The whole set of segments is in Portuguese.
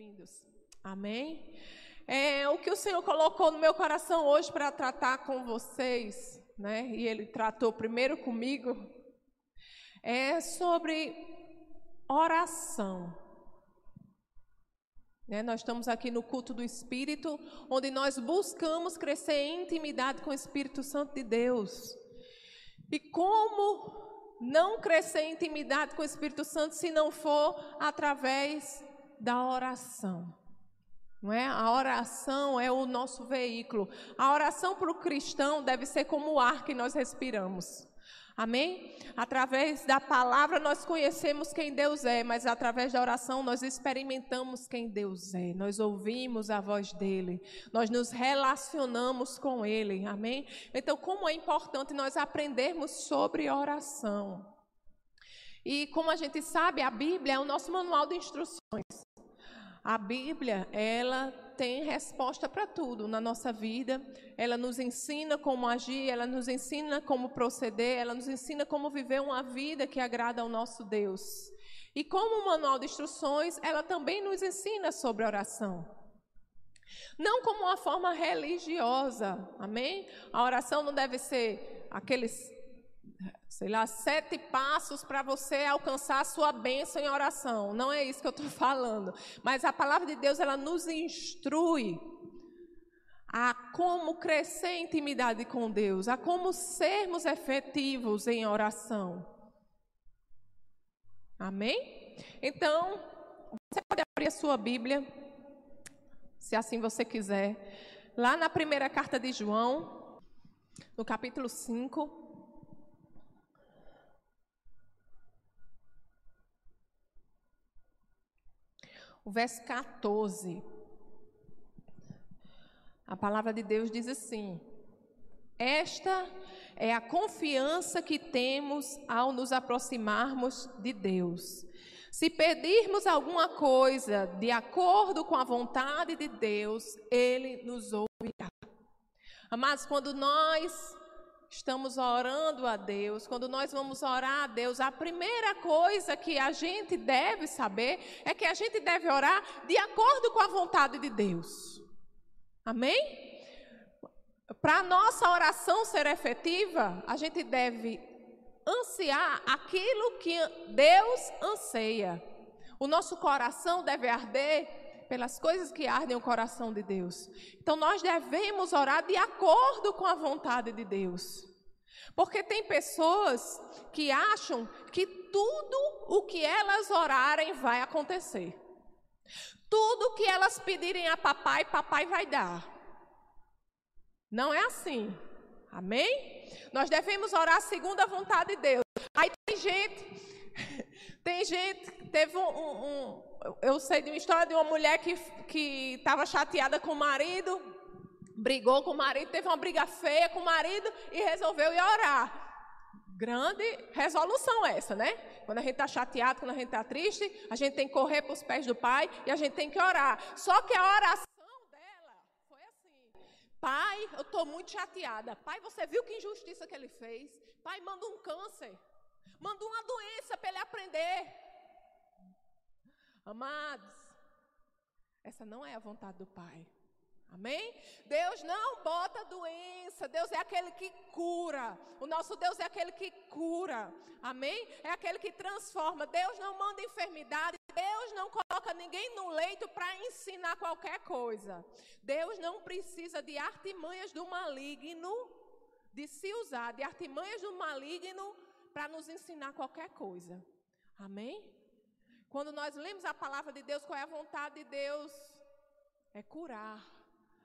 bem-vindos. Amém? É, o que o Senhor colocou no meu coração hoje para tratar com vocês, né? E Ele tratou primeiro comigo, é sobre oração. Né? Nós estamos aqui no culto do Espírito, onde nós buscamos crescer em intimidade com o Espírito Santo de Deus. E como não crescer em intimidade com o Espírito Santo se não for através da oração. Não é? A oração é o nosso veículo. A oração para o cristão deve ser como o ar que nós respiramos. Amém? Através da palavra nós conhecemos quem Deus é, mas através da oração nós experimentamos quem Deus é. Nós ouvimos a voz dele, nós nos relacionamos com ele. Amém? Então, como é importante nós aprendermos sobre oração. E como a gente sabe, a Bíblia é o nosso manual de instruções. A Bíblia, ela tem resposta para tudo na nossa vida. Ela nos ensina como agir, ela nos ensina como proceder, ela nos ensina como viver uma vida que agrada ao nosso Deus. E como manual de instruções, ela também nos ensina sobre oração. Não como uma forma religiosa, amém? A oração não deve ser aqueles sei lá, sete passos para você alcançar a sua bênção em oração. Não é isso que eu estou falando. Mas a palavra de Deus, ela nos instrui a como crescer em intimidade com Deus, a como sermos efetivos em oração. Amém? Então, você pode abrir a sua Bíblia, se assim você quiser, lá na primeira carta de João, no capítulo 5. O verso 14. A palavra de Deus diz assim: Esta é a confiança que temos ao nos aproximarmos de Deus. Se pedirmos alguma coisa de acordo com a vontade de Deus, Ele nos ouvirá. Mas quando nós estamos orando a Deus, quando nós vamos orar a Deus, a primeira coisa que a gente deve saber é que a gente deve orar de acordo com a vontade de Deus. Amém? Para nossa oração ser efetiva, a gente deve ansiar aquilo que Deus anseia. O nosso coração deve arder pelas coisas que ardem o coração de Deus. Então nós devemos orar de acordo com a vontade de Deus. Porque tem pessoas que acham que tudo o que elas orarem vai acontecer. Tudo o que elas pedirem a papai, papai vai dar. Não é assim. Amém? Nós devemos orar segundo a vontade de Deus. Aí tem gente, tem gente, teve um, um, eu sei de uma história de uma mulher que estava chateada com o marido, brigou com o marido, teve uma briga feia com o marido e resolveu ir orar. Grande resolução essa, né? Quando a gente está chateado, quando a gente está triste, a gente tem que correr para os pés do Pai e a gente tem que orar. Só que a oração dela foi assim: Pai, eu estou muito chateada. Pai, você viu que injustiça que ele fez? Pai, manda um câncer. Manda uma doença para ele aprender. Amados, essa não é a vontade do Pai. Amém? Deus não bota doença, Deus é aquele que cura. O nosso Deus é aquele que cura. Amém? É aquele que transforma. Deus não manda enfermidade, Deus não coloca ninguém no leito para ensinar qualquer coisa. Deus não precisa de artimanhas do maligno, de se usar de artimanhas do maligno para nos ensinar qualquer coisa. Amém? Quando nós lemos a palavra de Deus, qual é a vontade de Deus? É curar.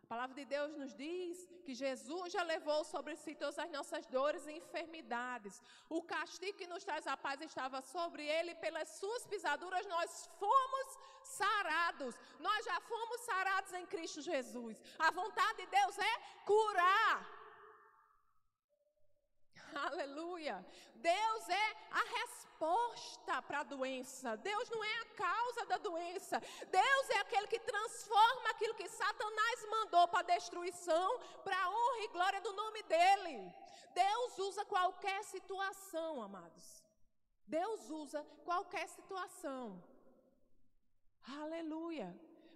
A palavra de Deus nos diz que Jesus já levou sobre si todas as nossas dores e enfermidades. O castigo que nos traz a paz estava sobre ele, pelas suas pisaduras nós fomos sarados. Nós já fomos sarados em Cristo Jesus. A vontade de Deus é curar. Aleluia. Deus é a resposta para a doença. Deus não é a causa da doença. Deus é aquele que transforma aquilo que Satanás mandou para destruição, para a honra e glória do nome dele. Deus usa qualquer situação, amados. Deus usa qualquer situação. Aleluia.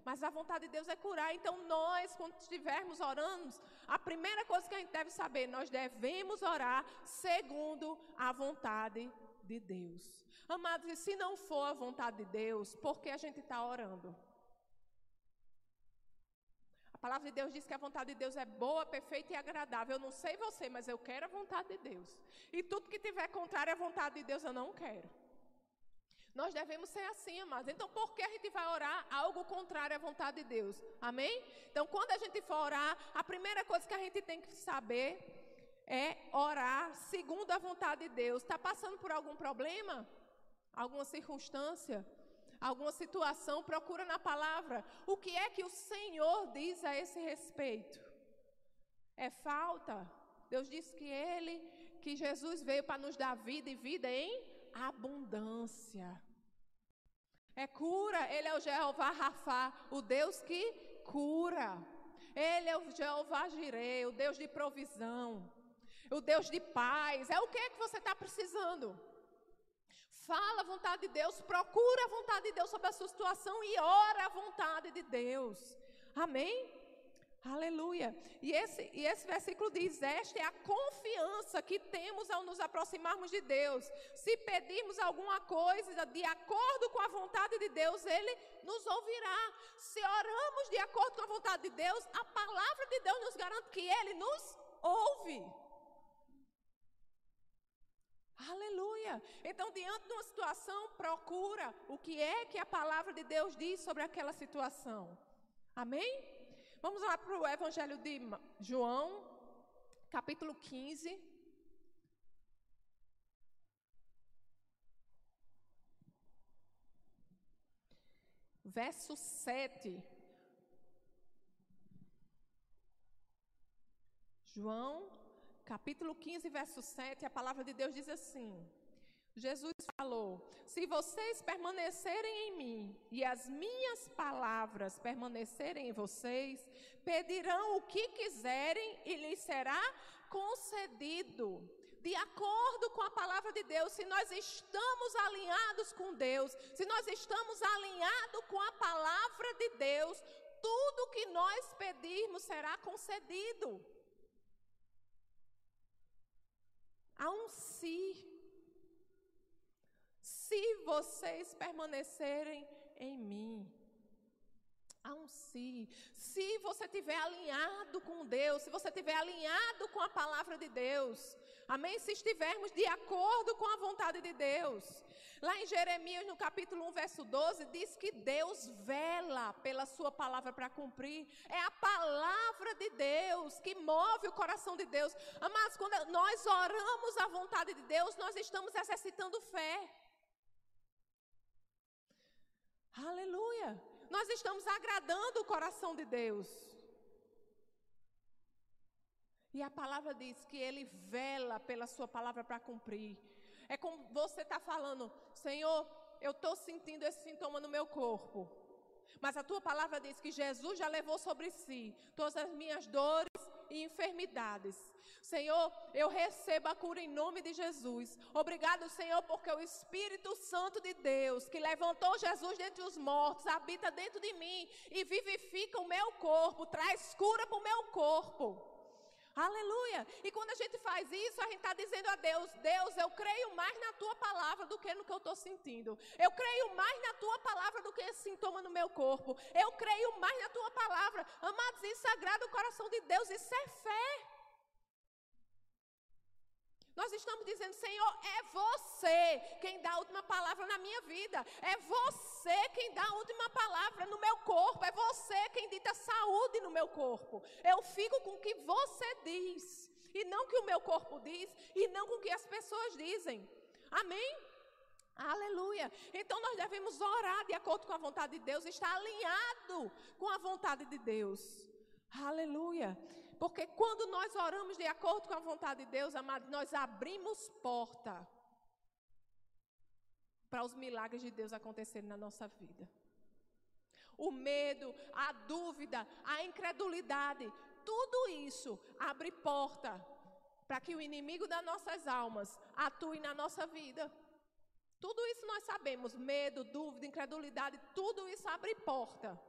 Mas a vontade de Deus é curar. Então, nós, quando estivermos orando, a primeira coisa que a gente deve saber, nós devemos orar segundo a vontade de Deus. Amados, e se não for a vontade de Deus, por que a gente está orando? A palavra de Deus diz que a vontade de Deus é boa, perfeita e agradável. Eu não sei você, mas eu quero a vontade de Deus. E tudo que tiver contrário à vontade de Deus, eu não quero. Nós devemos ser assim, amados. Então, por que a gente vai orar algo contrário à vontade de Deus? Amém? Então, quando a gente for orar, a primeira coisa que a gente tem que saber é orar segundo a vontade de Deus. Está passando por algum problema? Alguma circunstância? Alguma situação? Procura na palavra. O que é que o Senhor diz a esse respeito? É falta? Deus disse que Ele, que Jesus veio para nos dar vida e vida em abundância. É cura, Ele é o Jeová Rafá, o Deus que cura. Ele é o Jeová Jireh, o Deus de provisão, o Deus de paz. É o que é que você está precisando? Fala a vontade de Deus, procura a vontade de Deus sobre a sua situação e ora a vontade de Deus. Amém? Aleluia. E esse, e esse versículo diz: Esta é a confiança que temos ao nos aproximarmos de Deus. Se pedirmos alguma coisa de acordo com a vontade de Deus, Ele nos ouvirá. Se oramos de acordo com a vontade de Deus, a palavra de Deus nos garante que Ele nos ouve. Aleluia. Então, diante de uma situação, procura o que é que a palavra de Deus diz sobre aquela situação. Amém? Vamos lá para o Evangelho de João, capítulo 15. Verso 7. João, capítulo 15, verso 7, a palavra de Deus diz assim: Jesus falou: Se vocês permanecerem em mim e as minhas palavras permanecerem em vocês, pedirão o que quiserem e lhes será concedido. De acordo com a palavra de Deus, se nós estamos alinhados com Deus, se nós estamos alinhados com a palavra de Deus, tudo que nós pedirmos será concedido. Há um si se vocês permanecerem em mim. Há um si. Se você estiver alinhado com Deus, se você estiver alinhado com a palavra de Deus, amém? Se estivermos de acordo com a vontade de Deus. Lá em Jeremias, no capítulo 1, verso 12, diz que Deus vela pela sua palavra para cumprir. É a palavra de Deus que move o coração de Deus. Mas quando nós oramos a vontade de Deus, nós estamos exercitando fé. Aleluia. Nós estamos agradando o coração de Deus. E a palavra diz que Ele vela pela Sua palavra para cumprir. É como você está falando, Senhor, eu estou sentindo esse sintoma no meu corpo. Mas a tua palavra diz que Jesus já levou sobre si todas as minhas dores e enfermidades. Senhor, eu recebo a cura em nome de Jesus. Obrigado, Senhor, porque o Espírito Santo de Deus, que levantou Jesus dentre os mortos, habita dentro de mim e vivifica o meu corpo, traz cura para o meu corpo. Aleluia. E quando a gente faz isso, a gente está dizendo a Deus: Deus, eu creio mais na tua palavra do que no que eu estou sentindo. Eu creio mais na tua palavra do que esse sintoma no meu corpo. Eu creio mais na tua palavra. Amados, isso agrada o coração de Deus, isso é fé. Nós estamos dizendo, Senhor, é você quem dá a última palavra na minha vida. É você quem dá a última palavra no meu corpo. É você quem dita saúde no meu corpo. Eu fico com o que você diz. E não que o meu corpo diz. E não com o que as pessoas dizem. Amém? Aleluia. Então nós devemos orar de acordo com a vontade de Deus, estar alinhado com a vontade de Deus. Aleluia. Porque quando nós oramos de acordo com a vontade de Deus, amados, nós abrimos porta para os milagres de Deus acontecerem na nossa vida. O medo, a dúvida, a incredulidade, tudo isso abre porta para que o inimigo das nossas almas atue na nossa vida. Tudo isso nós sabemos, medo, dúvida, incredulidade, tudo isso abre porta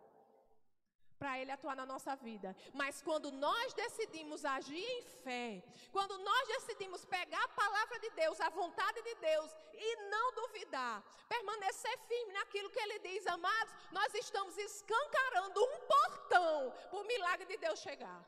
para Ele atuar na nossa vida. Mas quando nós decidimos agir em fé, quando nós decidimos pegar a palavra de Deus, a vontade de Deus e não duvidar, permanecer firme naquilo que Ele diz, amados, nós estamos escancarando um portão para o milagre de Deus chegar.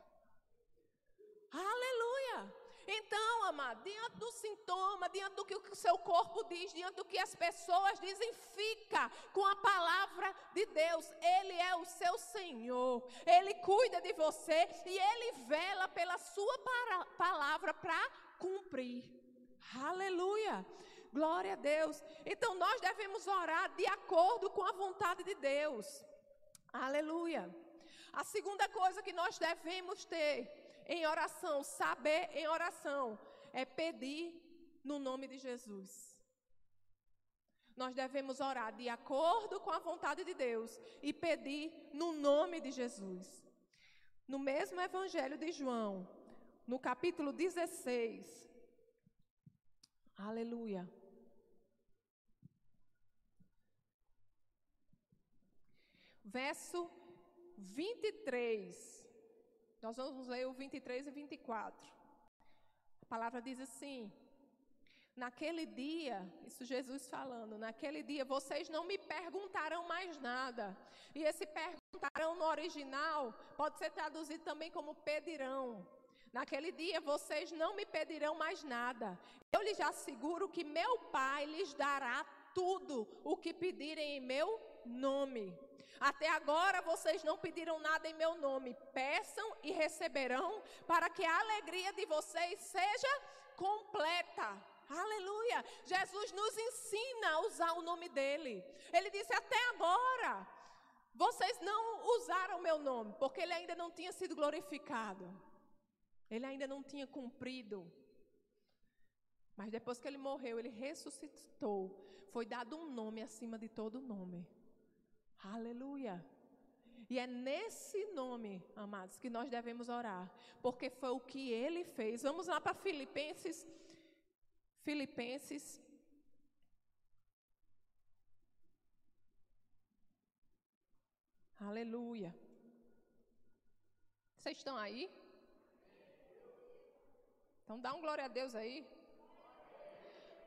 Aleluia! Então, amado, diante do sintoma, diante do que o seu corpo diz, diante do que as pessoas dizem, fica com a palavra de Deus. Ele é o seu Senhor, Ele cuida de você e Ele vela pela sua palavra para cumprir. Aleluia! Glória a Deus. Então, nós devemos orar de acordo com a vontade de Deus. Aleluia. A segunda coisa que nós devemos ter em oração, saber em oração, é pedir no nome de Jesus. Nós devemos orar de acordo com a vontade de Deus e pedir no nome de Jesus. No mesmo Evangelho de João, no capítulo 16, aleluia. Verso 23. Nós vamos ler o 23 e 24. A palavra diz assim: Naquele dia, isso Jesus falando, naquele dia vocês não me perguntarão mais nada. E esse perguntarão no original pode ser traduzido também como pedirão. Naquele dia vocês não me pedirão mais nada. Eu lhes asseguro que meu Pai lhes dará tudo o que pedirem em meu nome. Até agora vocês não pediram nada em meu nome. Peçam e receberão, para que a alegria de vocês seja completa. Aleluia! Jesus nos ensina a usar o nome dele. Ele disse: Até agora, vocês não usaram meu nome, porque ele ainda não tinha sido glorificado. Ele ainda não tinha cumprido. Mas depois que ele morreu, ele ressuscitou. Foi dado um nome acima de todo nome. Aleluia. E é nesse nome, amados, que nós devemos orar, porque foi o que ele fez. Vamos lá para Filipenses. Filipenses. Aleluia. Vocês estão aí? Então dá um glória a Deus aí.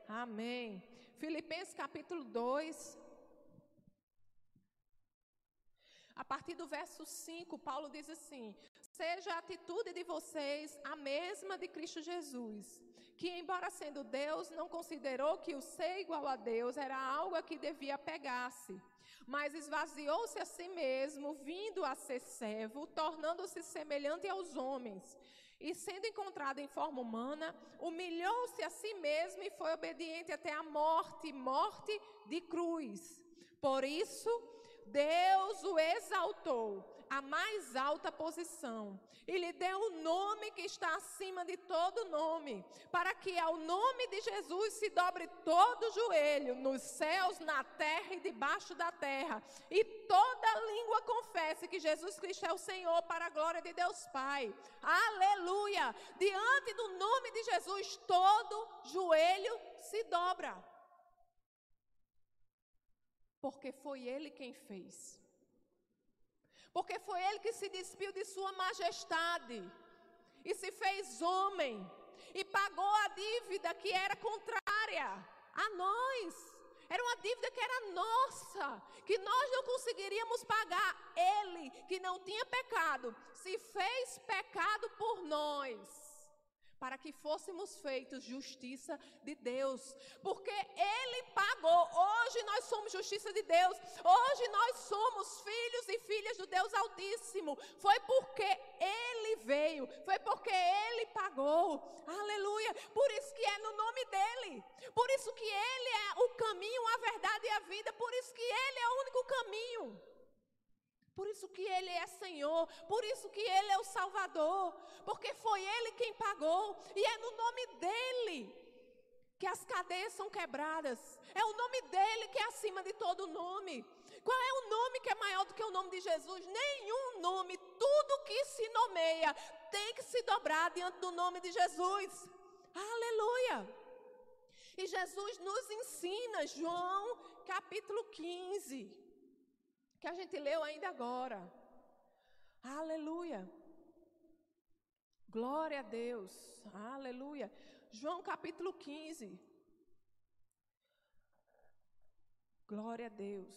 Amém. Filipenses capítulo 2. A partir do verso 5, Paulo diz assim: Seja a atitude de vocês a mesma de Cristo Jesus, que, embora sendo Deus, não considerou que o ser igual a Deus era algo a que devia pegar-se, mas esvaziou-se a si mesmo, vindo a ser servo, tornando-se semelhante aos homens. E sendo encontrado em forma humana, humilhou-se a si mesmo e foi obediente até a morte morte de cruz. Por isso, Deus o exaltou à mais alta posição e lhe deu o nome que está acima de todo nome, para que ao nome de Jesus se dobre todo joelho, nos céus, na terra e debaixo da terra, e toda língua confesse que Jesus Cristo é o Senhor, para a glória de Deus Pai. Aleluia! Diante do nome de Jesus, todo joelho se dobra porque foi Ele quem fez. Porque foi Ele que se despiu de Sua majestade e se fez homem e pagou a dívida que era contrária a nós. Era uma dívida que era nossa, que nós não conseguiríamos pagar. Ele, que não tinha pecado, se fez pecado por nós para que fôssemos feitos justiça de Deus, porque Ele pagou. Hoje nós somos justiça de Deus, hoje nós somos filhos e filhas do Deus Altíssimo. Foi porque Ele veio, foi porque Ele pagou. Aleluia. Por isso que é no nome dEle, por isso que Ele é o caminho, a verdade e a vida, por isso que Ele é o único caminho. Por isso que Ele é Senhor, por isso que Ele é o Salvador, porque foi Ele quem pagou, e é no nome dEle que as cadeias são quebradas, é o nome dEle que é acima de todo nome. Qual é o nome que é maior do que o nome de Jesus? Nenhum nome, tudo que se nomeia tem que se dobrar diante do nome de Jesus. Aleluia! E Jesus nos ensina, João capítulo 15 que a gente leu ainda agora. Aleluia. Glória a Deus. Aleluia. João capítulo 15. Glória a Deus.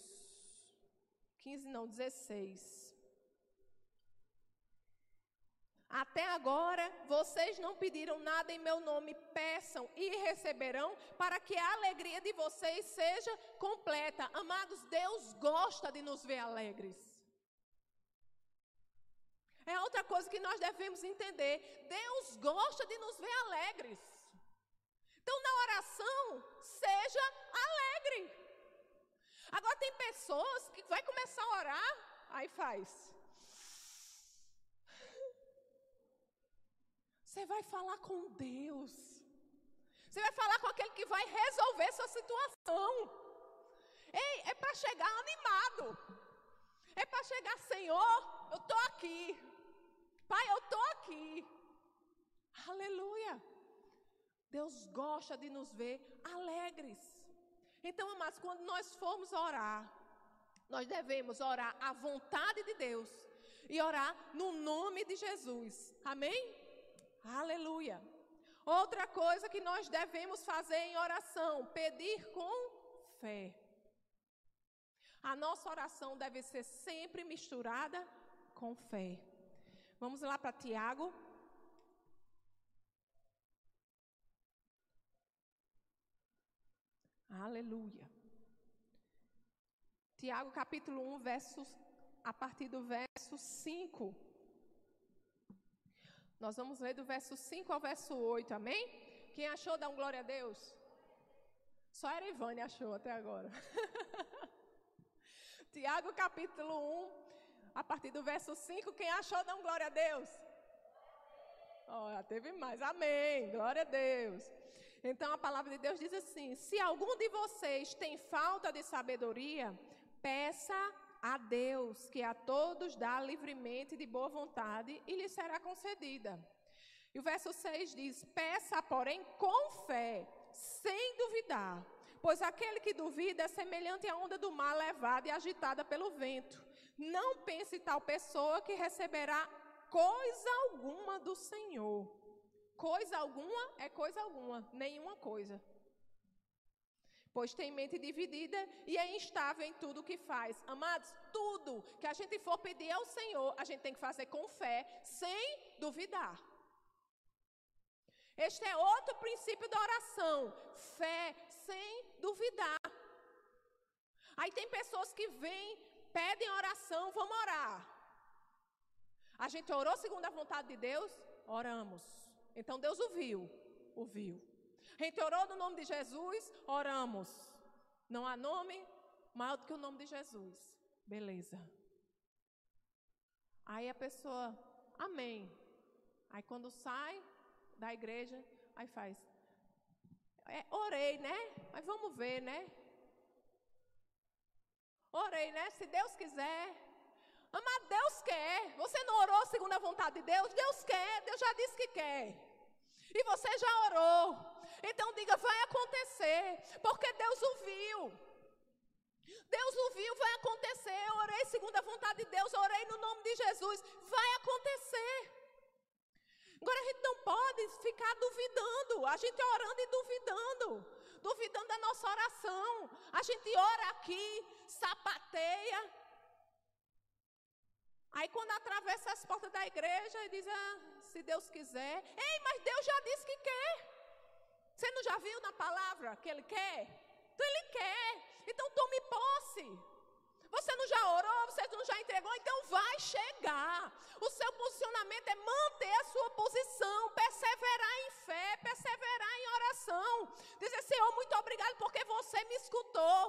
15 não, 16. Até agora vocês não pediram nada em meu nome, peçam e receberão, para que a alegria de vocês seja completa. Amados, Deus gosta de nos ver alegres. É outra coisa que nós devemos entender. Deus gosta de nos ver alegres. Então, na oração, seja alegre. Agora, tem pessoas que vai começar a orar, aí faz. Você vai falar com Deus. Você vai falar com aquele que vai resolver sua situação. Ei, é para chegar animado. É para chegar, Senhor, eu estou aqui. Pai, eu estou aqui. Aleluia. Deus gosta de nos ver alegres. Então, amados, quando nós formos orar, nós devemos orar à vontade de Deus e orar no nome de Jesus. Amém? Aleluia. Outra coisa que nós devemos fazer em oração, pedir com fé. A nossa oração deve ser sempre misturada com fé. Vamos lá para Tiago. Aleluia. Tiago capítulo 1, versos, a partir do verso 5. Nós vamos ler do verso 5 ao verso 8, amém? Quem achou, dá um glória a Deus. Só a Ivane achou até agora. Tiago capítulo 1, a partir do verso 5, quem achou, dá um glória a Deus. Olha, teve mais, amém, glória a Deus. Então a palavra de Deus diz assim: se algum de vocês tem falta de sabedoria, peça a Deus, que a todos dá livremente de boa vontade, e lhe será concedida. E o verso 6 diz: Peça, porém, com fé, sem duvidar, pois aquele que duvida é semelhante à onda do mar levada e agitada pelo vento. Não pense tal pessoa que receberá coisa alguma do Senhor. Coisa alguma é coisa alguma, nenhuma coisa pois tem mente dividida e é instável em tudo o que faz. Amados, tudo que a gente for pedir ao Senhor, a gente tem que fazer com fé, sem duvidar. Este é outro princípio da oração: fé sem duvidar. Aí tem pessoas que vêm, pedem oração, vamos orar. A gente orou segundo a vontade de Deus? Oramos. Então Deus ouviu, ouviu. A gente orou no nome de Jesus, oramos. Não há nome maior do que o nome de Jesus. Beleza. Aí a pessoa, amém. Aí quando sai da igreja, aí faz. É, orei, né? Mas vamos ver, né? Orei, né? Se Deus quiser. Mas Deus quer. Você não orou segundo a vontade de Deus? Deus quer. Deus já disse que quer. E você já orou. Então diga, vai acontecer, porque Deus o viu. Deus o viu, vai acontecer. Eu orei segundo a vontade de Deus, orei no nome de Jesus, vai acontecer. Agora a gente não pode ficar duvidando, a gente orando e duvidando, duvidando da nossa oração. A gente ora aqui, sapateia. Aí quando atravessa as portas da igreja e diz, ah, se Deus quiser. Ei, mas Deus já disse que quer. Você não já viu na palavra que Ele quer? Então Ele quer. Então tome posse. Você não já orou, você não já entregou, então vai chegar. O seu posicionamento é manter a sua posição, perseverar em fé, perseverar em oração. Dizer, Senhor, muito obrigado porque você me escutou.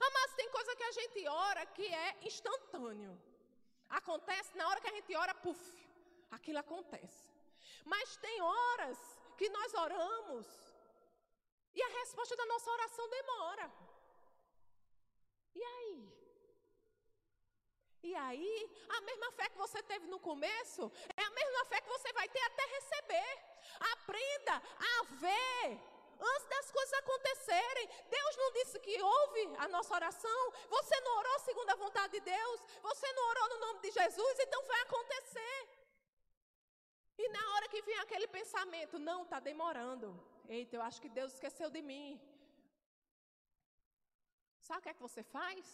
Ah, mas tem coisa que a gente ora que é instantâneo. Acontece na hora que a gente ora, puf, aquilo acontece. Mas tem horas que nós oramos e a resposta da nossa oração demora. E aí? E aí, a mesma fé que você teve no começo é a mesma fé que você vai ter até receber. Aprenda a ver Antes das coisas acontecerem, Deus não disse que ouve a nossa oração. Você não orou segundo a vontade de Deus. Você não orou no nome de Jesus, então vai acontecer. E na hora que vem aquele pensamento, não, está demorando. Eita, eu acho que Deus esqueceu de mim. Sabe o que é que você faz?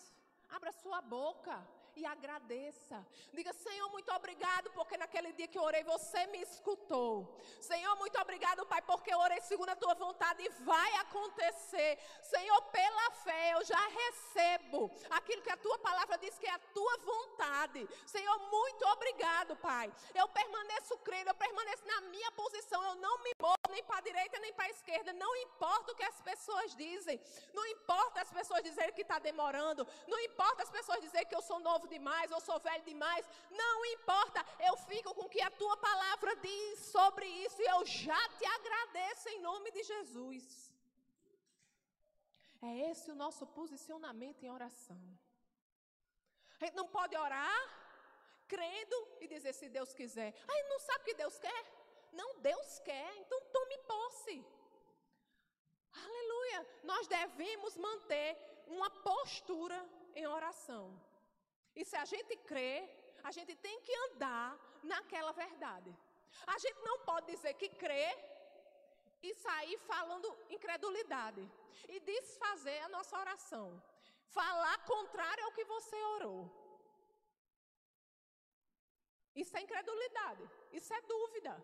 Abra sua boca e agradeça. Diga, Senhor, muito obrigado, porque naquele dia que eu orei, você me escutou. Senhor, muito obrigado, Pai, porque eu orei segundo a tua vontade e vai acontecer. Senhor, pela fé eu já recebo aquilo que a tua palavra diz que é a tua vontade. Senhor, muito obrigado, Pai. Eu permaneço crendo, eu permaneço na minha posição, eu não me movo nem para a direita nem para a esquerda. Não importa o que as pessoas dizem, não importa as pessoas dizerem que está demorando, não importa as pessoas dizerem que eu sou novo novo demais, eu sou velho demais. Não importa, eu fico com o que a tua palavra diz sobre isso e eu já te agradeço em nome de Jesus. É esse o nosso posicionamento em oração. A gente não pode orar crendo e dizer se Deus quiser. Aí não sabe o que Deus quer? Não, Deus quer, então tome posse. Aleluia. Nós devemos manter uma postura em oração. E se a gente crê, a gente tem que andar naquela verdade. A gente não pode dizer que crê e sair falando incredulidade e desfazer a nossa oração. Falar contrário ao que você orou. Isso é incredulidade, isso é dúvida.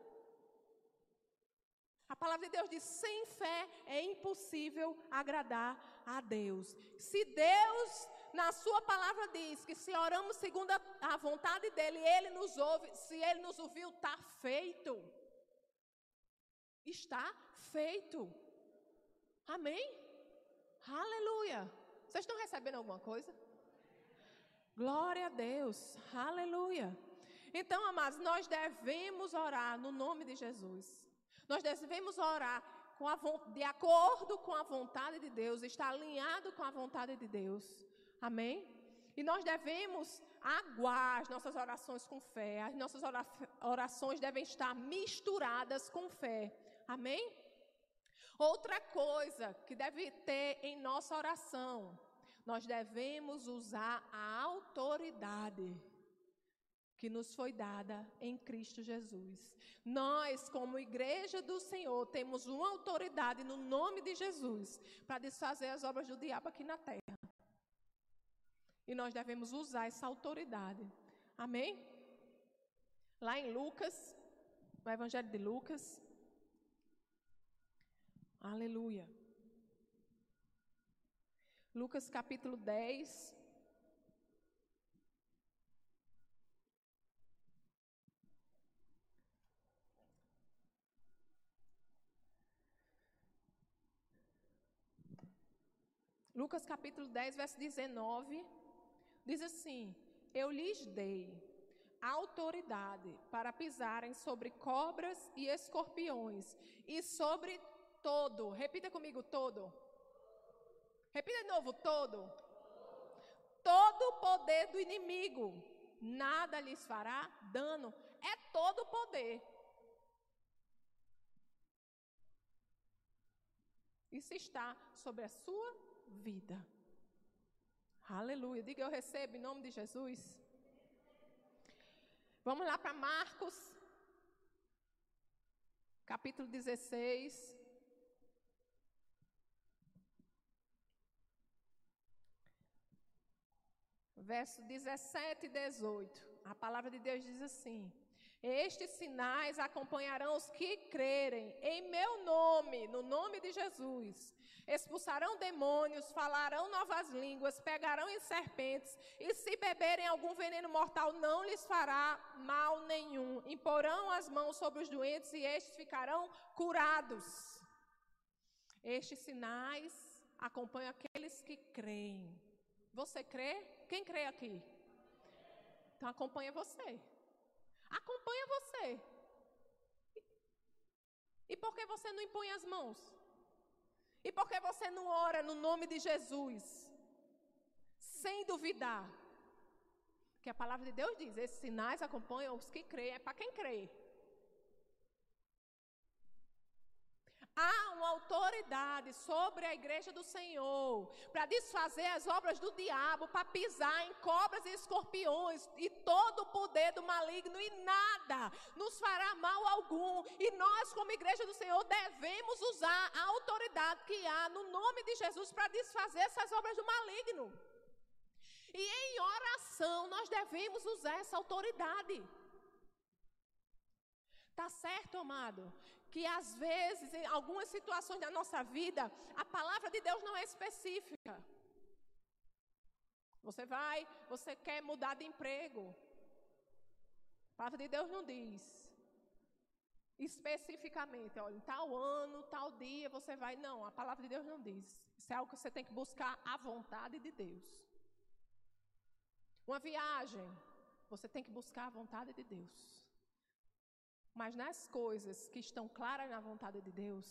A palavra de Deus diz: sem fé é impossível agradar a Deus. Se Deus na sua palavra diz que se oramos segundo a, vontade dele, ele nos ouve. Se ele nos ouviu, está feito. Está feito. Amém? Aleluia. Vocês estão recebendo alguma coisa? Glória a Deus. Aleluia. Então, amados, nós devemos orar no nome de Jesus. Nós devemos orar a, de acordo com a vontade de Deus, está alinhado com a vontade de Deus. Amém? E nós devemos aguar as nossas orações com fé. As nossas orações devem estar misturadas com fé. Amém? Outra coisa que deve ter em nossa oração, nós devemos usar a autoridade que nos foi dada em Cristo Jesus. Nós, como igreja do Senhor, temos uma autoridade no nome de Jesus para desfazer as obras do diabo aqui na terra. E nós devemos usar essa autoridade. Amém? Lá em Lucas, no Evangelho de Lucas. Aleluia. Lucas capítulo 10. Lucas capítulo 10, verso 19. Diz assim: Eu lhes dei autoridade para pisarem sobre cobras e escorpiões e sobre todo. Repita comigo: todo. Repita de novo: todo. Todo o poder do inimigo. Nada lhes fará dano. É todo o poder. Isso está sobre a sua vida. Aleluia. Diga eu recebo em nome de Jesus. Vamos lá para Marcos, capítulo 16. Verso 17 e 18. A palavra de Deus diz assim: Estes sinais acompanharão os que crerem em meu nome, no nome de Jesus expulsarão demônios, falarão novas línguas, pegarão em serpentes, e se beberem algum veneno mortal, não lhes fará mal nenhum. Imporão as mãos sobre os doentes e estes ficarão curados. Estes sinais acompanham aqueles que creem. Você crê? Quem crê aqui? Então acompanha você. Acompanha você. E por que você não impõe as mãos? E por que você não ora no nome de Jesus? Sem duvidar. Que a palavra de Deus diz: esses sinais acompanham os que creem, é para quem crê. Há uma autoridade sobre a igreja do Senhor para desfazer as obras do diabo, para pisar em cobras e escorpiões e todo o poder do maligno e nada nos fará mal algum. E nós, como igreja do Senhor, devemos usar a autoridade que há no nome de Jesus para desfazer essas obras do maligno. E em oração nós devemos usar essa autoridade. Tá certo, amado? Que às vezes, em algumas situações da nossa vida, a palavra de Deus não é específica. Você vai, você quer mudar de emprego. A palavra de Deus não diz especificamente, olha, em tal ano, tal dia você vai. Não, a palavra de Deus não diz. Isso é algo que você tem que buscar a vontade de Deus. Uma viagem, você tem que buscar a vontade de Deus. Mas nas coisas que estão claras na vontade de Deus,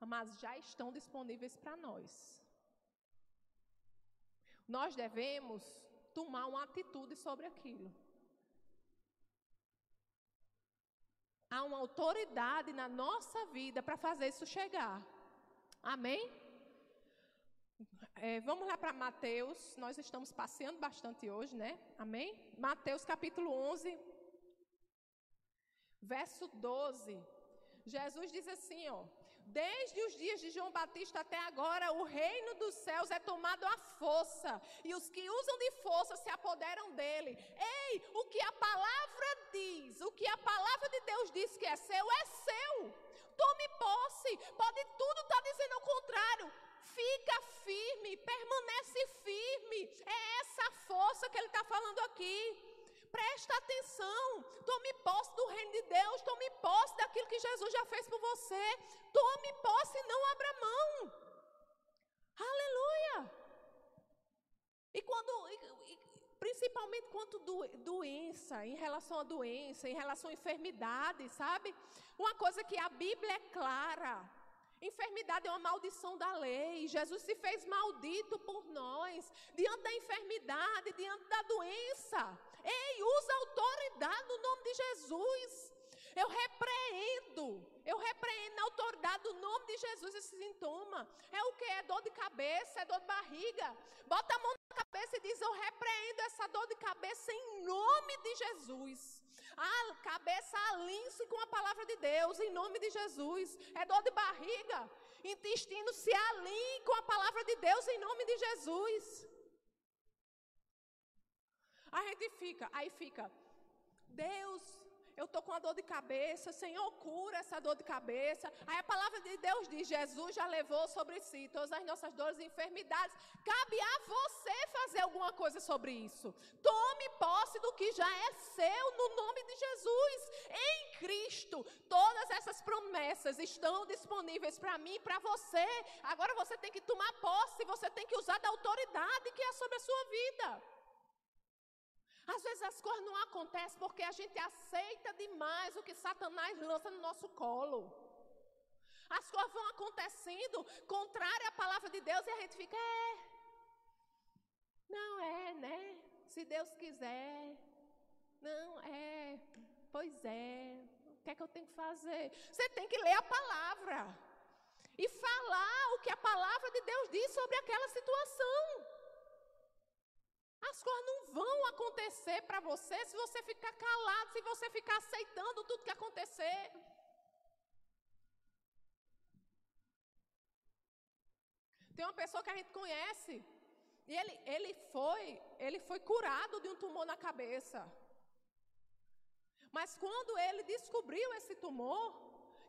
mas já estão disponíveis para nós. Nós devemos tomar uma atitude sobre aquilo. Há uma autoridade na nossa vida para fazer isso chegar. Amém? É, vamos lá para Mateus, nós estamos passeando bastante hoje, né? Amém? Mateus capítulo 11, verso 12. Jesus diz assim, ó: Desde os dias de João Batista até agora, o reino dos céus é tomado à força, e os que usam de força se apoderam dele. Ei, o que a palavra diz, o que a palavra de Deus diz que é seu, é seu. Tome posse. Pode tudo estar tá dizendo o contrário. Fica firme, permanece firme. É essa força que ele está falando aqui. Presta atenção. Tome posse do reino de Deus. Tome posse daquilo que Jesus já fez por você. Tome posse e não abra mão. Aleluia. E quando. E, principalmente quanto do, doença, em relação à doença, em relação à enfermidade, sabe? Uma coisa que a Bíblia é clara. Enfermidade é uma maldição da lei. Jesus se fez maldito por nós, diante da enfermidade, diante da doença. Ei, usa autoridade no nome de Jesus. Eu repreendo, eu repreendo na autoridade do nome de Jesus esse sintoma. É o que? É dor de cabeça, é dor de barriga. Bota a mão na cabeça e diz: Eu repreendo essa dor de cabeça em nome de Jesus. A cabeça alinhe-se com a palavra de Deus, em nome de Jesus. É dor de barriga. Intestino se alinhe com a palavra de Deus, em nome de Jesus. A gente fica, aí fica, Deus, eu estou com a dor de cabeça, Senhor, cura essa dor de cabeça. Aí a palavra de Deus diz: Jesus já levou sobre si todas as nossas dores e enfermidades. Cabe a você fazer alguma coisa sobre isso. Tome posse do que já é seu no nome de Jesus. Em Cristo, todas essas promessas estão disponíveis para mim e para você. Agora você tem que tomar posse, você tem que usar da autoridade que é sobre a sua vida. Às vezes as coisas não acontecem porque a gente aceita demais o que Satanás lança no nosso colo. As coisas vão acontecendo contrária à palavra de Deus e a gente fica, é. Não é, né? Se Deus quiser. Não é. Pois é. O que é que eu tenho que fazer? Você tem que ler a palavra. E falar o que a palavra de Deus diz sobre aquela situação. As coisas não vão acontecer para você se você ficar calado, se você ficar aceitando tudo que acontecer. Tem uma pessoa que a gente conhece, e ele, ele, foi, ele foi curado de um tumor na cabeça. Mas quando ele descobriu esse tumor,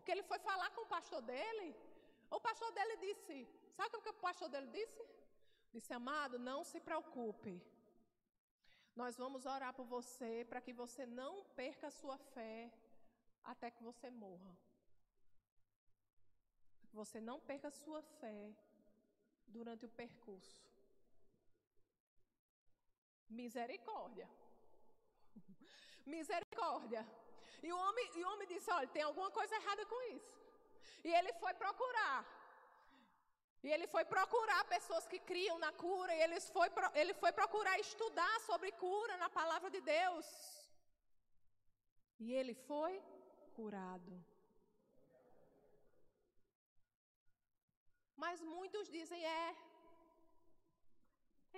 que ele foi falar com o pastor dele, o pastor dele disse: Sabe o que o pastor dele disse? Disse, amado, não se preocupe. Nós vamos orar por você para que você não perca a sua fé até que você morra. Você não perca a sua fé durante o percurso. Misericórdia. Misericórdia. E o homem, e o homem disse: olha, tem alguma coisa errada com isso. E ele foi procurar. E ele foi procurar pessoas que criam na cura, e ele foi, ele foi procurar estudar sobre cura na palavra de Deus. E ele foi curado. Mas muitos dizem: é.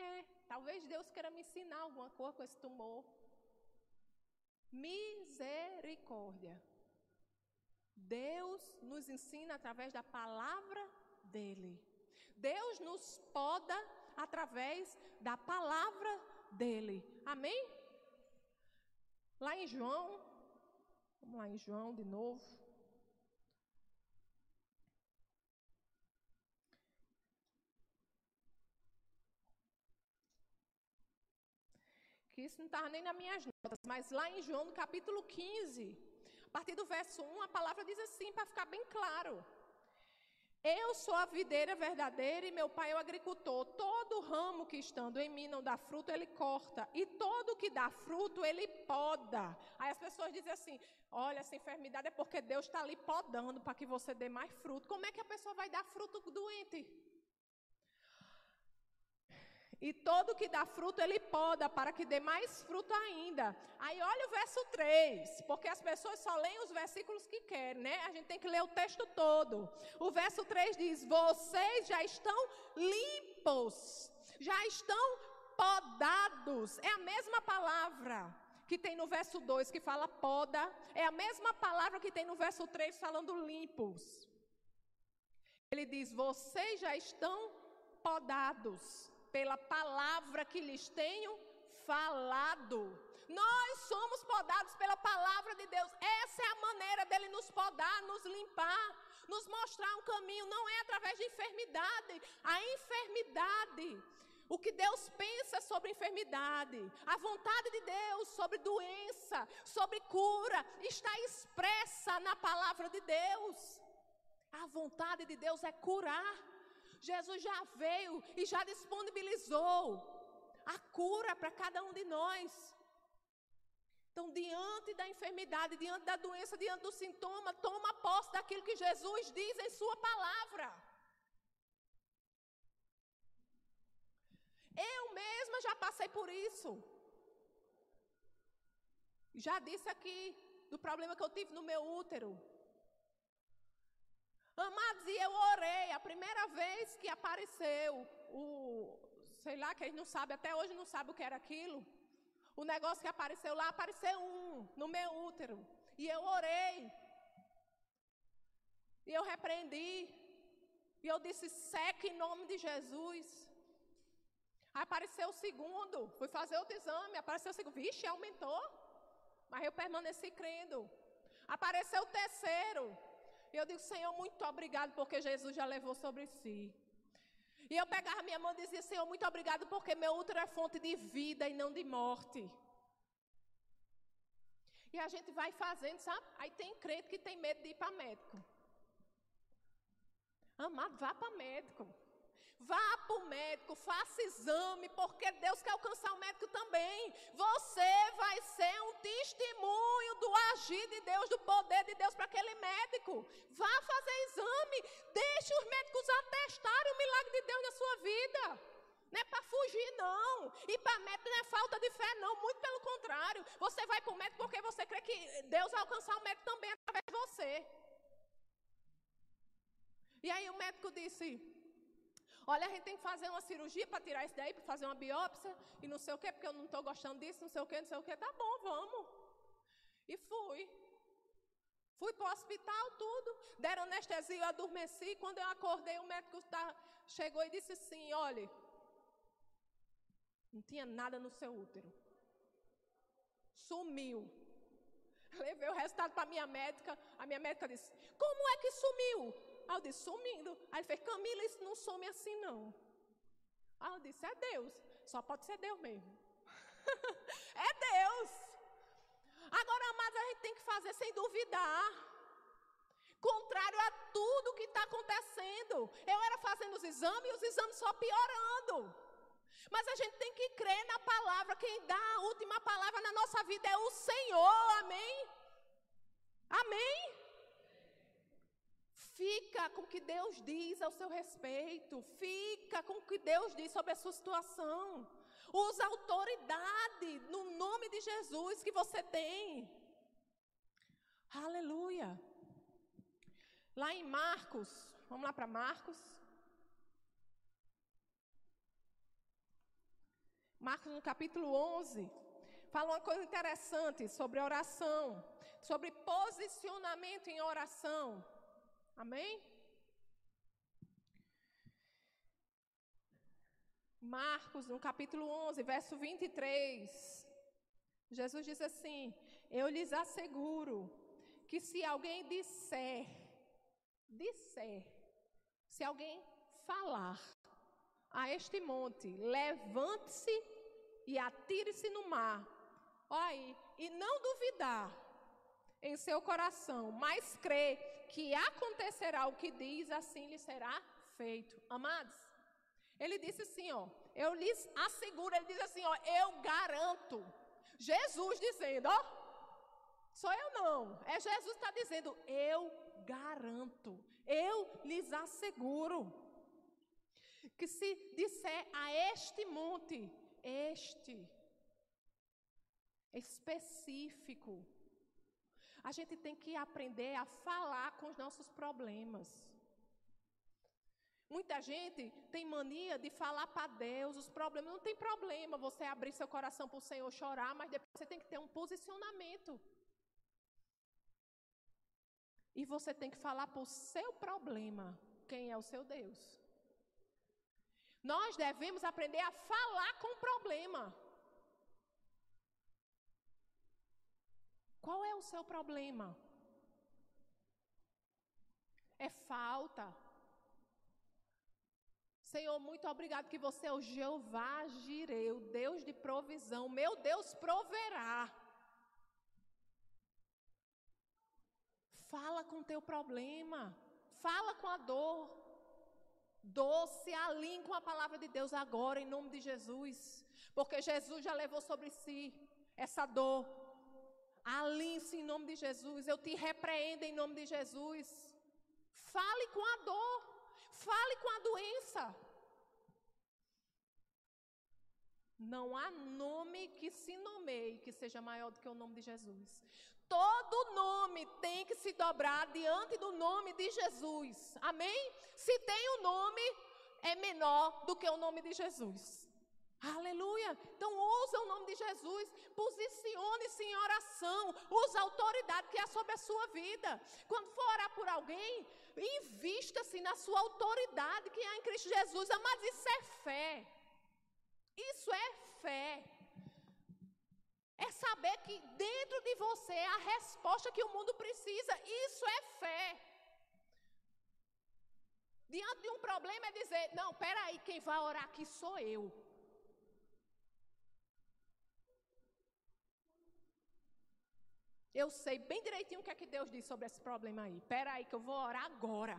É, talvez Deus queira me ensinar alguma coisa com esse tumor. Misericórdia. Deus nos ensina através da palavra dele. Deus nos poda através da palavra dele. Amém? Lá em João, vamos lá em João de novo. Que isso não estava nem nas minhas notas, mas lá em João, no capítulo 15, a partir do verso 1, a palavra diz assim, para ficar bem claro. Eu sou a videira verdadeira e meu pai é o agricultor. Todo ramo que estando em mim não dá fruto, ele corta. E todo que dá fruto, ele poda. Aí as pessoas dizem assim: olha, essa enfermidade é porque Deus está ali podando para que você dê mais fruto. Como é que a pessoa vai dar fruto doente? E todo que dá fruto, ele poda, para que dê mais fruto ainda. Aí olha o verso 3, porque as pessoas só leem os versículos que querem, né? A gente tem que ler o texto todo. O verso 3 diz: Vocês já estão limpos, já estão podados. É a mesma palavra que tem no verso 2 que fala poda, é a mesma palavra que tem no verso 3 falando limpos. Ele diz: Vocês já estão podados pela palavra que lhes tenho falado. Nós somos podados pela palavra de Deus. Essa é a maneira dele nos podar, nos limpar, nos mostrar um caminho. Não é através de enfermidade. A enfermidade, o que Deus pensa sobre enfermidade, a vontade de Deus sobre doença, sobre cura, está expressa na palavra de Deus. A vontade de Deus é curar. Jesus já veio e já disponibilizou a cura para cada um de nós. Então, diante da enfermidade, diante da doença, diante do sintoma, toma posse daquilo que Jesus diz em Sua palavra. Eu mesma já passei por isso. Já disse aqui do problema que eu tive no meu útero. Amados, e eu orei, a primeira vez que apareceu o, sei lá, que a gente não sabe, até hoje não sabe o que era aquilo. O negócio que apareceu lá, apareceu um no meu útero. E eu orei. E eu repreendi. E eu disse, seca em nome de Jesus. Aí apareceu o segundo, fui fazer outro exame, apareceu o segundo. Vixe, aumentou. Mas eu permaneci crendo. Apareceu o terceiro. E eu digo, Senhor, muito obrigado porque Jesus já levou sobre si. E eu pegava minha mão e dizia, Senhor, muito obrigado porque meu útero é fonte de vida e não de morte. E a gente vai fazendo, sabe? Aí tem crente que tem medo de ir para médico. Amado, vá para médico. Vá para o médico, faça exame, porque Deus quer alcançar o médico também. Você vai ser um testemunho do agir de Deus, do poder de Deus para aquele médico. Vá fazer exame, deixe os médicos atestarem o milagre de Deus na sua vida. Não é para fugir, não. E para médico não é falta de fé, não. Muito pelo contrário. Você vai para o médico porque você crê que Deus vai alcançar o médico também através de você. E aí o médico disse: Olha, a gente tem que fazer uma cirurgia para tirar isso daí, para fazer uma biópsia e não sei o quê, porque eu não estou gostando disso, não sei o quê, não sei o quê. Tá bom, vamos. E fui. Fui para o hospital, tudo. Deram anestesia, eu adormeci. Quando eu acordei, o médico tá, chegou e disse assim: olha, não tinha nada no seu útero. Sumiu. Levei o resultado para a minha médica. A minha médica disse: Como é que sumiu? Aí eu disse, sumindo. Aí ele fez, Camila, isso não some assim não. Aí eu disse, é Deus. Só pode ser Deus mesmo. é Deus. Agora, amados, a gente tem que fazer sem duvidar. Contrário a tudo que está acontecendo. Eu era fazendo os exames e os exames só piorando. Mas a gente tem que crer na palavra. Quem dá a última palavra na nossa vida é o Senhor. Amém? Amém? Fica com o que Deus diz ao seu respeito. Fica com o que Deus diz sobre a sua situação. Usa autoridade no nome de Jesus que você tem. Aleluia. Lá em Marcos, vamos lá para Marcos. Marcos, no capítulo 11, fala uma coisa interessante sobre oração, sobre posicionamento em oração. Amém? Marcos, no capítulo 11, verso 23. Jesus diz assim: Eu lhes asseguro que se alguém disser, disser, se alguém falar a este monte, levante-se e atire-se no mar. Olha aí, e não duvidar em seu coração, mas crê que acontecerá o que diz, assim lhe será feito. Amados, ele disse assim, ó, eu lhes asseguro, ele diz assim, ó, eu garanto. Jesus dizendo, ó, sou eu não, é Jesus está dizendo, eu garanto, eu lhes asseguro que se disser a este monte, este, específico, a gente tem que aprender a falar com os nossos problemas. Muita gente tem mania de falar para Deus os problemas. Não tem problema você abrir seu coração para o Senhor chorar, mas depois você tem que ter um posicionamento. E você tem que falar para o seu problema quem é o seu Deus. Nós devemos aprender a falar com o problema. Qual é o seu problema? É falta. Senhor, muito obrigado que você é o Jeová Jireu, Deus de provisão. Meu Deus proverá. Fala com o teu problema. Fala com a dor. Doce, alinhe com a palavra de Deus agora, em nome de Jesus. Porque Jesus já levou sobre si essa dor. Alinhe-se em nome de Jesus. Eu te repreendo em nome de Jesus. Fale com a dor. Fale com a doença. Não há nome que se nomeie que seja maior do que o nome de Jesus. Todo nome tem que se dobrar diante do nome de Jesus. Amém? Se tem o um nome, é menor do que o nome de Jesus. Aleluia. Então usa o nome de Jesus, posicione-se em oração, use a autoridade que é sobre a sua vida. Quando for orar por alguém, invista-se na sua autoridade que é em Cristo Jesus. Mas isso é fé. Isso é fé. É saber que dentro de você é a resposta que o mundo precisa. Isso é fé. Diante de um problema é dizer: não, peraí, quem vai orar aqui sou eu. Eu sei bem direitinho o que é que Deus diz sobre esse problema aí. Peraí, que eu vou orar agora.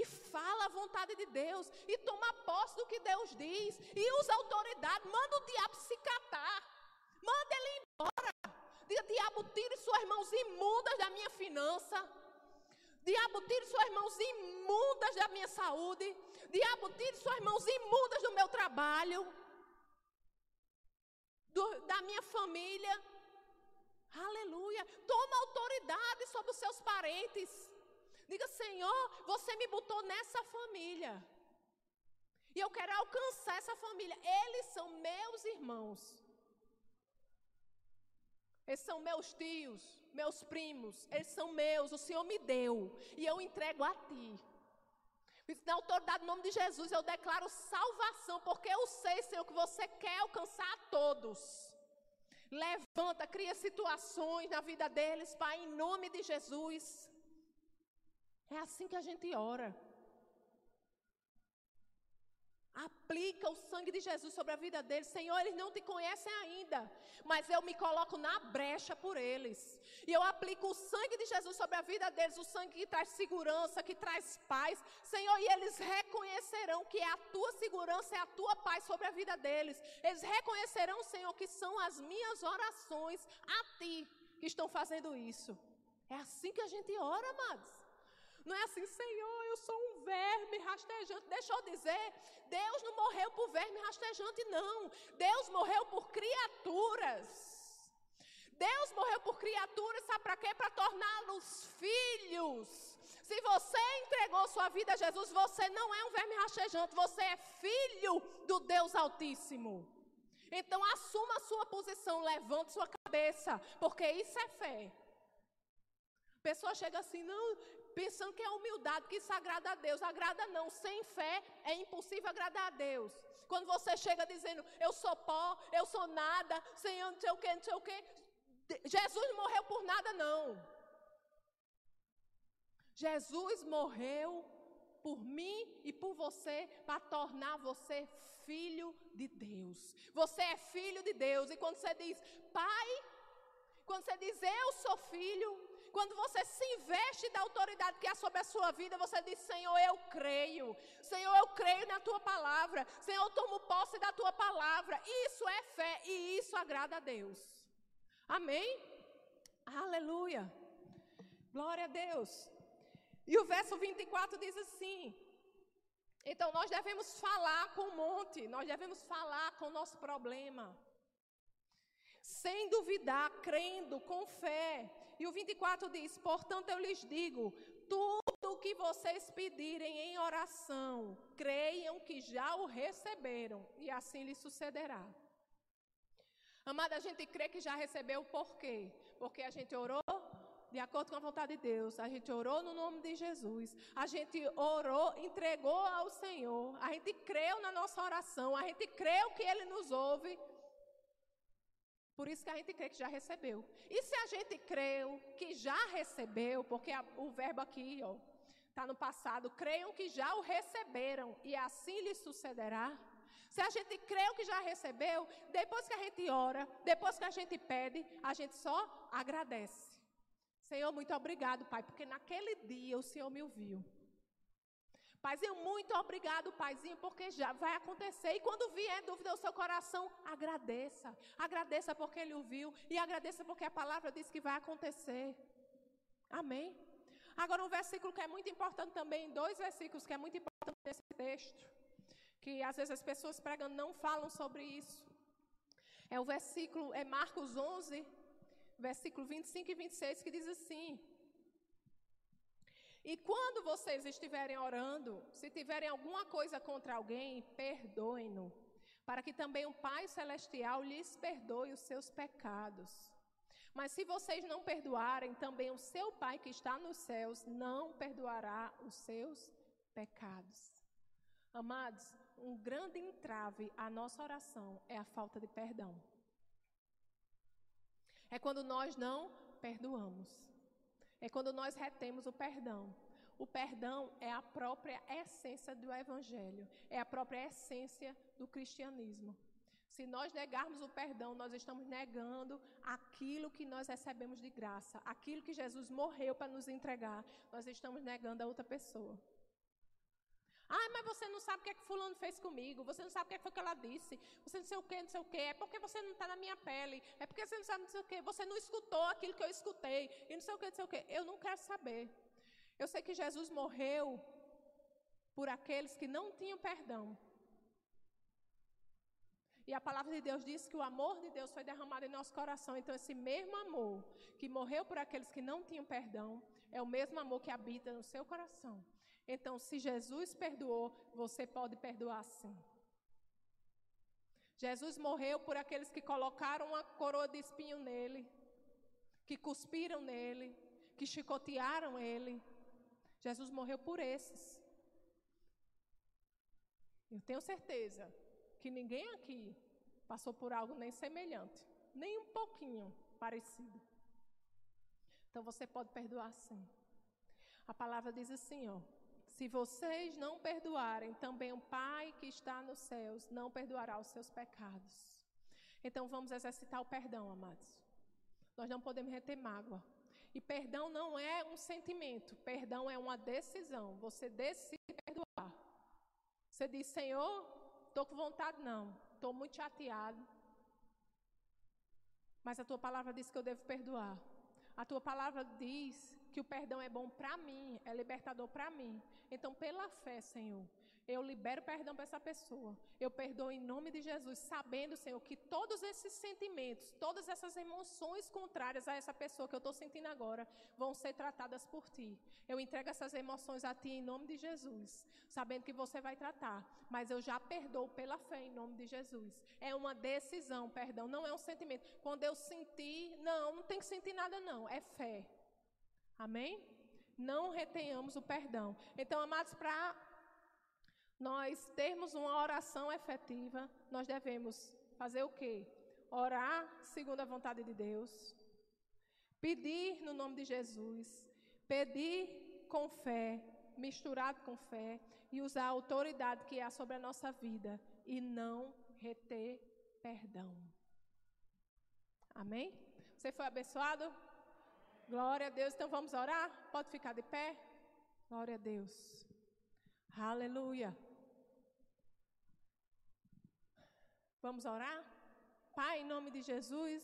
E fala a vontade de Deus. E toma posse do que Deus diz. E usa autoridade. Manda o diabo se catar. Manda ele embora. Diga, diabo, tire suas mãos imundas da minha finança. Diabo, tire suas mãos imundas da minha saúde. Diabo, tire suas mãos imundas do meu trabalho. Do, da minha família. Aleluia. Toma autoridade sobre os seus parentes. Diga, Senhor, você me botou nessa família. E eu quero alcançar essa família. Eles são meus irmãos. Eles são meus tios, meus primos. Eles são meus. O Senhor me deu. E eu entrego a ti. Na autoridade, no nome de Jesus, eu declaro salvação, porque eu sei, Senhor, que você quer alcançar a todos. Levanta, cria situações na vida deles, Pai, em nome de Jesus. É assim que a gente ora. Aplica o sangue de Jesus sobre a vida deles. Senhor, eles não te conhecem ainda, mas eu me coloco na brecha por eles. E eu aplico o sangue de Jesus sobre a vida deles, o sangue que traz segurança, que traz paz. Senhor, e eles reconhecerão que é a tua segurança, é a tua paz sobre a vida deles. Eles reconhecerão, Senhor, que são as minhas orações a ti que estão fazendo isso. É assim que a gente ora, amados. Não é assim, Senhor, eu sou um verme rastejante. Deixa eu dizer, Deus não morreu por verme rastejante, não. Deus morreu por criaturas. Deus morreu por criaturas, sabe para quê? Para torná-los filhos. Se você entregou sua vida a Jesus, você não é um verme rachejante, você é filho do Deus Altíssimo. Então assuma a sua posição, levante sua cabeça, porque isso é fé. Pessoa chega assim, não, pensando que é humildade, que isso agrada a Deus. Agrada não, sem fé é impossível agradar a Deus. Quando você chega dizendo, eu sou pó, eu sou nada, Senhor, não sei o que, não sei o que. Jesus não morreu por nada, não. Jesus morreu por mim e por você para tornar você filho de Deus. Você é filho de Deus. E quando você diz, Pai, quando você diz, Eu sou filho, quando você se investe da autoridade que é sobre a sua vida, você diz: Senhor, eu creio. Senhor, eu creio na tua palavra. Senhor, eu tomo posse da tua palavra. Isso é fé e isso agrada a Deus. Amém? Aleluia. Glória a Deus. E o verso 24 diz assim: então nós devemos falar com o monte, nós devemos falar com o nosso problema, sem duvidar, crendo, com fé. E o 24 diz: Portanto, eu lhes digo: tudo o que vocês pedirem em oração, creiam que já o receberam, e assim lhes sucederá. Amada, a gente crê que já recebeu por quê? Porque a gente orou de acordo com a vontade de Deus. A gente orou no nome de Jesus. A gente orou, entregou ao Senhor. A gente creu na nossa oração. A gente creu que Ele nos ouve. Por isso que a gente crê que já recebeu. E se a gente creu que já recebeu, porque a, o verbo aqui, ó, está no passado, creiam que já o receberam e assim lhe sucederá. Se a gente creu que já recebeu, depois que a gente ora, depois que a gente pede, a gente só agradece. Senhor, muito obrigado, Pai, porque naquele dia o Senhor me ouviu. Paizinho, muito obrigado, Paizinho, porque já vai acontecer. E quando vier dúvida ao seu coração, agradeça. Agradeça porque Ele ouviu. E agradeça porque a palavra diz que vai acontecer. Amém? Agora, um versículo que é muito importante também, dois versículos que é muito importante nesse texto, que às vezes as pessoas pregando não falam sobre isso. É o versículo, é Marcos 11, versículo 25 e 26, que diz assim: E quando vocês estiverem orando, se tiverem alguma coisa contra alguém, perdoem-no, para que também o Pai Celestial lhes perdoe os seus pecados. Mas se vocês não perdoarem, também o seu Pai que está nos céus não perdoará os seus pecados. Amados, um grande entrave à nossa oração é a falta de perdão é quando nós não perdoamos. É quando nós retemos o perdão. O perdão é a própria essência do Evangelho, é a própria essência do cristianismo. Se nós negarmos o perdão, nós estamos negando aquilo que nós recebemos de graça, aquilo que Jesus morreu para nos entregar, nós estamos negando a outra pessoa. Ah, mas você não sabe o que é que fulano fez comigo, você não sabe o que, é que foi que ela disse, você não sei o que, não sei o que, é porque você não está na minha pele, é porque você não sabe não sei o que, você não escutou aquilo que eu escutei, e não sei o que, não sei o que. Eu não quero saber. Eu sei que Jesus morreu por aqueles que não tinham perdão. E a palavra de Deus diz que o amor de Deus foi derramado em nosso coração. Então, esse mesmo amor que morreu por aqueles que não tinham perdão, é o mesmo amor que habita no seu coração. Então, se Jesus perdoou, você pode perdoar sim. Jesus morreu por aqueles que colocaram uma coroa de espinho nele, que cuspiram nele, que chicotearam ele. Jesus morreu por esses. Eu tenho certeza que ninguém aqui passou por algo nem semelhante, nem um pouquinho parecido. Então você pode perdoar sim. A palavra diz assim, ó: se vocês não perdoarem, também o Pai que está nos céus não perdoará os seus pecados. Então vamos exercitar o perdão, amados. Nós não podemos reter mágoa. E perdão não é um sentimento, perdão é uma decisão. Você decide perdoar. Você diz, Senhor, estou com vontade, não. Estou muito chateado. Mas a tua palavra diz que eu devo perdoar. A tua palavra diz que o perdão é bom para mim, é libertador para mim. Então, pela fé, Senhor, eu libero perdão para essa pessoa. Eu perdoo em nome de Jesus, sabendo, Senhor, que todos esses sentimentos, todas essas emoções contrárias a essa pessoa que eu estou sentindo agora, vão ser tratadas por Ti. Eu entrego essas emoções a Ti em nome de Jesus, sabendo que você vai tratar. Mas eu já perdoo pela fé em nome de Jesus. É uma decisão, perdão, não é um sentimento. Quando eu sentir, não, não tem que sentir nada, não. É fé. Amém? Não retenhamos o perdão. Então, amados, para nós termos uma oração efetiva, nós devemos fazer o quê? Orar segundo a vontade de Deus, pedir no nome de Jesus, pedir com fé, misturado com fé, e usar a autoridade que há sobre a nossa vida e não reter perdão. Amém? Você foi abençoado? Glória a Deus. Então vamos orar? Pode ficar de pé? Glória a Deus. Aleluia. Vamos orar? Pai, em nome de Jesus,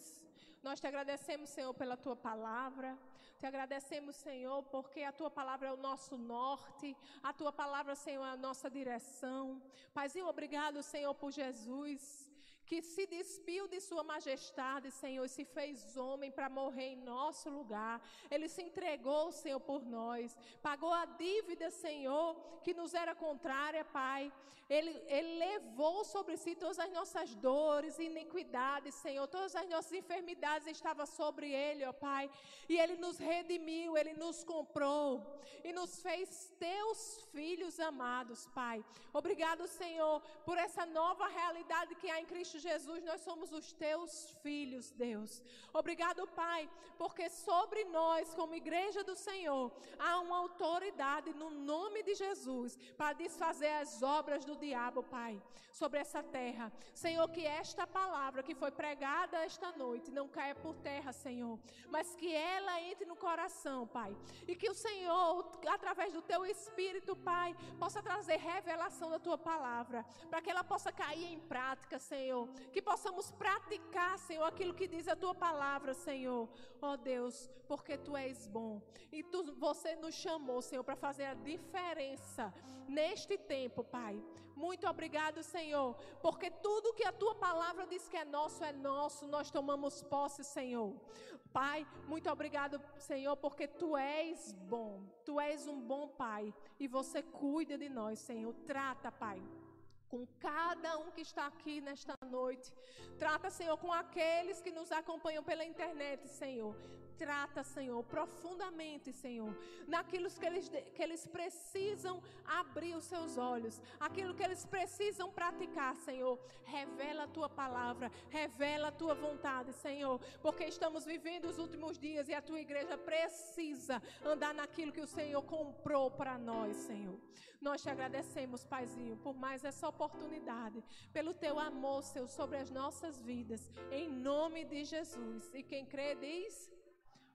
nós te agradecemos, Senhor, pela tua palavra. Te agradecemos, Senhor, porque a tua palavra é o nosso norte, a tua palavra, Senhor, é a nossa direção. Paizinho, obrigado, Senhor, por Jesus que se despiu de Sua majestade, Senhor, e se fez homem para morrer em nosso lugar. Ele se entregou, Senhor, por nós, pagou a dívida, Senhor, que nos era contrária, Pai. Ele, ele levou sobre si todas as nossas dores e iniquidades, Senhor, todas as nossas enfermidades estavam sobre Ele, ó Pai. E Ele nos redimiu, Ele nos comprou e nos fez teus filhos amados, Pai. Obrigado, Senhor, por essa nova realidade que há em Cristo Cristo Jesus, nós somos os teus filhos, Deus. Obrigado, Pai, porque sobre nós, como igreja do Senhor, há uma autoridade no nome de Jesus para desfazer as obras do diabo, Pai, sobre essa terra. Senhor, que esta palavra que foi pregada esta noite não caia por terra, Senhor, mas que ela entre no coração, Pai, e que o Senhor, através do teu Espírito, Pai, possa trazer revelação da tua palavra, para que ela possa cair em prática, Senhor que possamos praticar, Senhor, aquilo que diz a tua palavra, Senhor. Ó oh, Deus, porque tu és bom. E tu, você nos chamou, Senhor, para fazer a diferença neste tempo, Pai. Muito obrigado, Senhor, porque tudo que a tua palavra diz que é nosso é nosso, nós tomamos posse, Senhor. Pai, muito obrigado, Senhor, porque tu és bom. Tu és um bom Pai e você cuida de nós, Senhor. Trata, Pai com cada um que está aqui nesta noite. Trata, Senhor, com aqueles que nos acompanham pela internet, Senhor. Trata, Senhor, profundamente, Senhor, naquilo que eles, que eles precisam abrir os seus olhos, aquilo que eles precisam praticar, Senhor. Revela a tua palavra, revela a tua vontade, Senhor, porque estamos vivendo os últimos dias e a tua igreja precisa andar naquilo que o Senhor comprou para nós, Senhor. Nós te agradecemos, Paizinho, por mais essa oportunidade, pelo teu amor, Senhor, sobre as nossas vidas, em nome de Jesus. E quem crê diz.